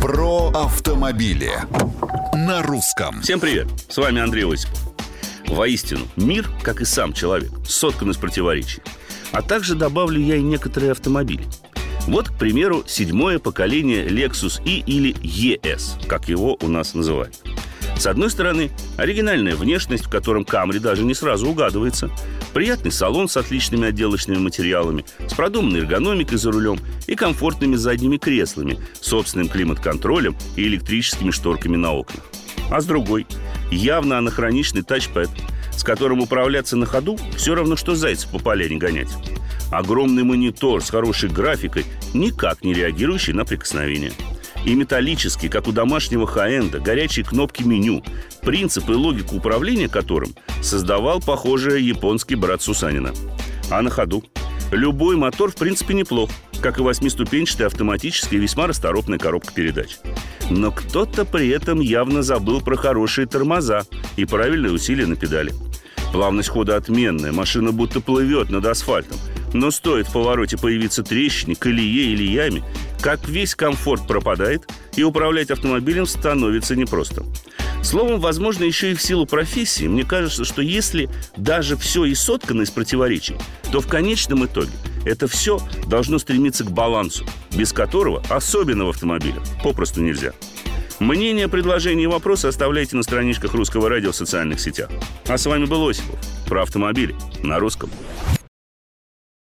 Про автомобили на русском. Всем привет! С вами Андрей Осипов. Воистину, мир, как и сам человек, соткан из противоречий. А также добавлю я и некоторые автомобили. Вот, к примеру, седьмое поколение Lexus E или ES, как его у нас называют. С одной стороны, оригинальная внешность, в котором Камри даже не сразу угадывается, приятный салон с отличными отделочными материалами, с продуманной эргономикой за рулем и комфортными задними креслами, собственным климат-контролем и электрическими шторками на окнах. А с другой, явно анахроничный тачпэд, с которым управляться на ходу все равно, что зайца по поляне гонять. Огромный монитор с хорошей графикой, никак не реагирующий на прикосновение – и металлические, как у домашнего хай-энда, горячие кнопки меню, принцип и логику управления которым создавал, похоже, японский брат Сусанина. А на ходу? Любой мотор, в принципе, неплох, как и восьмиступенчатая автоматическая и весьма расторопная коробка передач. Но кто-то при этом явно забыл про хорошие тормоза и правильные усилия на педали. Плавность хода отменная, машина будто плывет над асфальтом. Но стоит в повороте появиться трещине, колее или яме, как весь комфорт пропадает, и управлять автомобилем становится непросто. Словом, возможно, еще и в силу профессии, мне кажется, что если даже все и соткано из противоречий, то в конечном итоге это все должно стремиться к балансу, без которого, особенно в автомобилях, попросту нельзя. Мнение, предложения и вопросы оставляйте на страничках Русского радио в социальных сетях. А с вами был Осипов. Про автомобили на русском.